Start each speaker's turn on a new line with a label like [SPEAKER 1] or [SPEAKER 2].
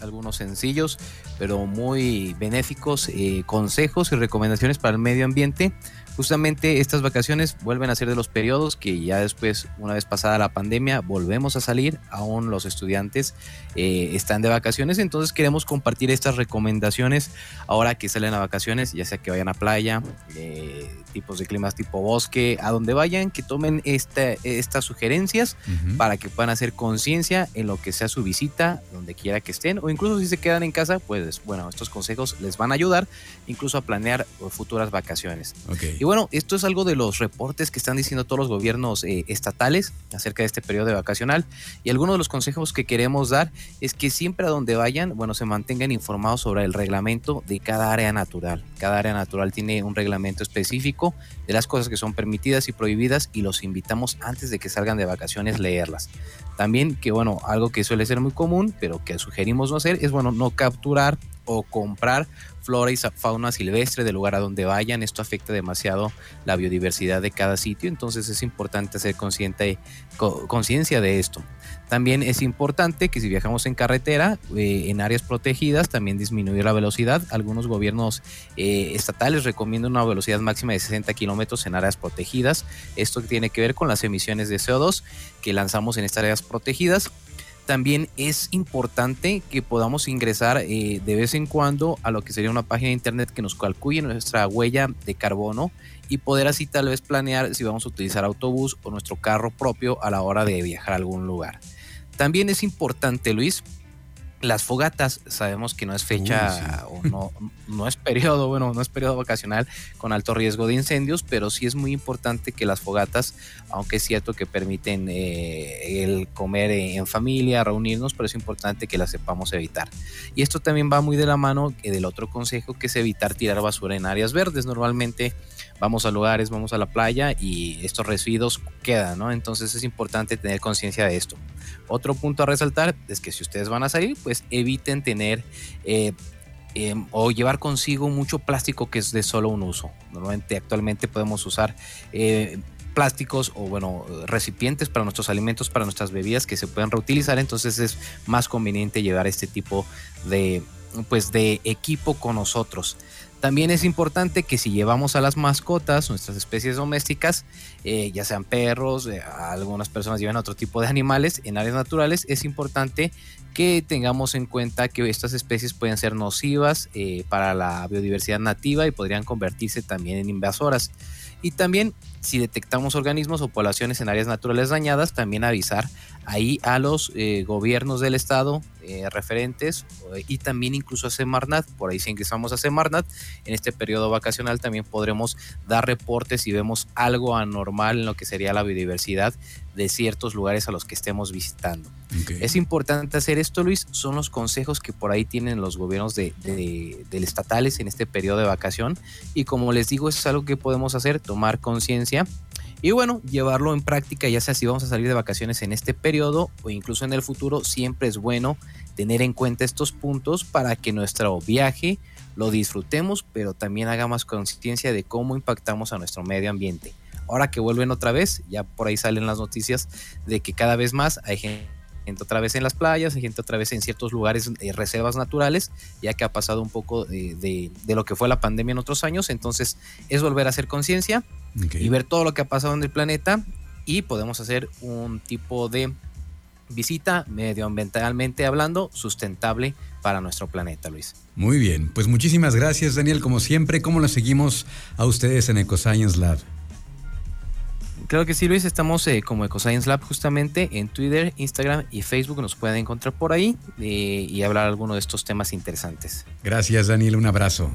[SPEAKER 1] algunos sencillos pero muy benéficos eh, consejos y recomendaciones para el medio ambiente justamente estas vacaciones vuelven a ser de los periodos que ya después, una vez pasada la pandemia, volvemos a salir, aún los estudiantes eh, están de vacaciones, entonces queremos compartir estas recomendaciones ahora que salen a vacaciones, ya sea que vayan a playa, eh, tipos de climas tipo bosque, a donde vayan, que tomen estas sugerencias para que puedan hacer conciencia en lo que sea su visita, donde quiera que estén, o incluso si se quedan en casa, pues bueno, estos consejos les van a ayudar incluso a planear futuras vacaciones.
[SPEAKER 2] Okay
[SPEAKER 1] bueno, esto es algo de los reportes que están diciendo todos los gobiernos eh, estatales acerca de este periodo de vacacional. Y algunos de los consejos que queremos dar es que siempre a donde vayan, bueno, se mantengan informados sobre el reglamento de cada área natural. Cada área natural tiene un reglamento específico de las cosas que son permitidas y prohibidas y los invitamos antes de que salgan de vacaciones leerlas. También que, bueno, algo que suele ser muy común, pero que sugerimos no hacer, es, bueno, no capturar o comprar flora y fauna silvestre del lugar a donde vayan. Esto afecta demasiado la biodiversidad de cada sitio, entonces es importante hacer conciencia de esto. También es importante que si viajamos en carretera, eh, en áreas protegidas, también disminuir la velocidad. Algunos gobiernos eh, estatales recomiendan una velocidad máxima de 60 kilómetros en áreas protegidas. Esto tiene que ver con las emisiones de CO2 que lanzamos en estas áreas protegidas también es importante que podamos ingresar eh, de vez en cuando a lo que sería una página de internet que nos calcule nuestra huella de carbono y poder así tal vez planear si vamos a utilizar autobús o nuestro carro propio a la hora de viajar a algún lugar. También es importante, Luis, las fogatas, sabemos que no es fecha o no, no es periodo, bueno, no es periodo vacacional con alto riesgo de incendios, pero sí es muy importante que las fogatas, aunque es cierto que permiten eh, el comer en familia, reunirnos, pero es importante que las sepamos evitar. Y esto también va muy de la mano del otro consejo que es evitar tirar basura en áreas verdes. Normalmente vamos a lugares, vamos a la playa y estos residuos quedan, ¿no? Entonces es importante tener conciencia de esto. Otro punto a resaltar es que si ustedes van a salir, pues eviten tener eh, em, o llevar consigo mucho plástico que es de solo un uso. Normalmente actualmente podemos usar eh, plásticos o bueno recipientes para nuestros alimentos, para nuestras bebidas que se pueden reutilizar. Entonces es más conveniente llevar este tipo de pues de equipo con nosotros. También es importante que si llevamos a las mascotas, nuestras especies domésticas, eh, ya sean perros, eh, algunas personas llevan otro tipo de animales en áreas naturales, es importante que tengamos en cuenta que estas especies pueden ser nocivas eh, para la biodiversidad nativa y podrían convertirse también en invasoras. Y también si detectamos organismos o poblaciones en áreas naturales dañadas, también avisar ahí a los eh, gobiernos del estado eh, referentes y también incluso a Semarnat. Por ahí si ingresamos a Semarnat, en este periodo vacacional también podremos dar reportes si vemos algo anormal en lo que sería la biodiversidad de ciertos lugares a los que estemos visitando. Es importante hacer esto, Luis. Son los consejos que por ahí tienen los gobiernos de, del estatales en este periodo de vacación. Y como les digo, es algo que podemos hacer, tomar conciencia y bueno, llevarlo en práctica, ya sea si vamos a salir de vacaciones en este periodo o incluso en el futuro, siempre es bueno tener en cuenta estos puntos para que nuestro viaje lo disfrutemos, pero también hagamos conciencia de cómo impactamos a nuestro medio ambiente. Ahora que vuelven otra vez, ya por ahí salen las noticias de que cada vez más hay gente otra vez en las playas, hay gente otra vez en ciertos lugares, de reservas naturales, ya que ha pasado un poco de, lo que fue la pandemia en otros años. Entonces es volver a hacer conciencia y ver todo lo que ha pasado en el planeta y podemos hacer un tipo de visita medioambientalmente hablando sustentable para nuestro planeta, Luis.
[SPEAKER 2] Muy bien, pues muchísimas gracias Daniel, como siempre, ¿cómo lo seguimos a ustedes en EcoScience Lab?
[SPEAKER 1] Claro que sí, Luis. Estamos eh, como EcoScience Lab justamente en Twitter, Instagram y Facebook. Nos pueden encontrar por ahí eh, y hablar alguno de estos temas interesantes.
[SPEAKER 2] Gracias, Daniel. Un abrazo.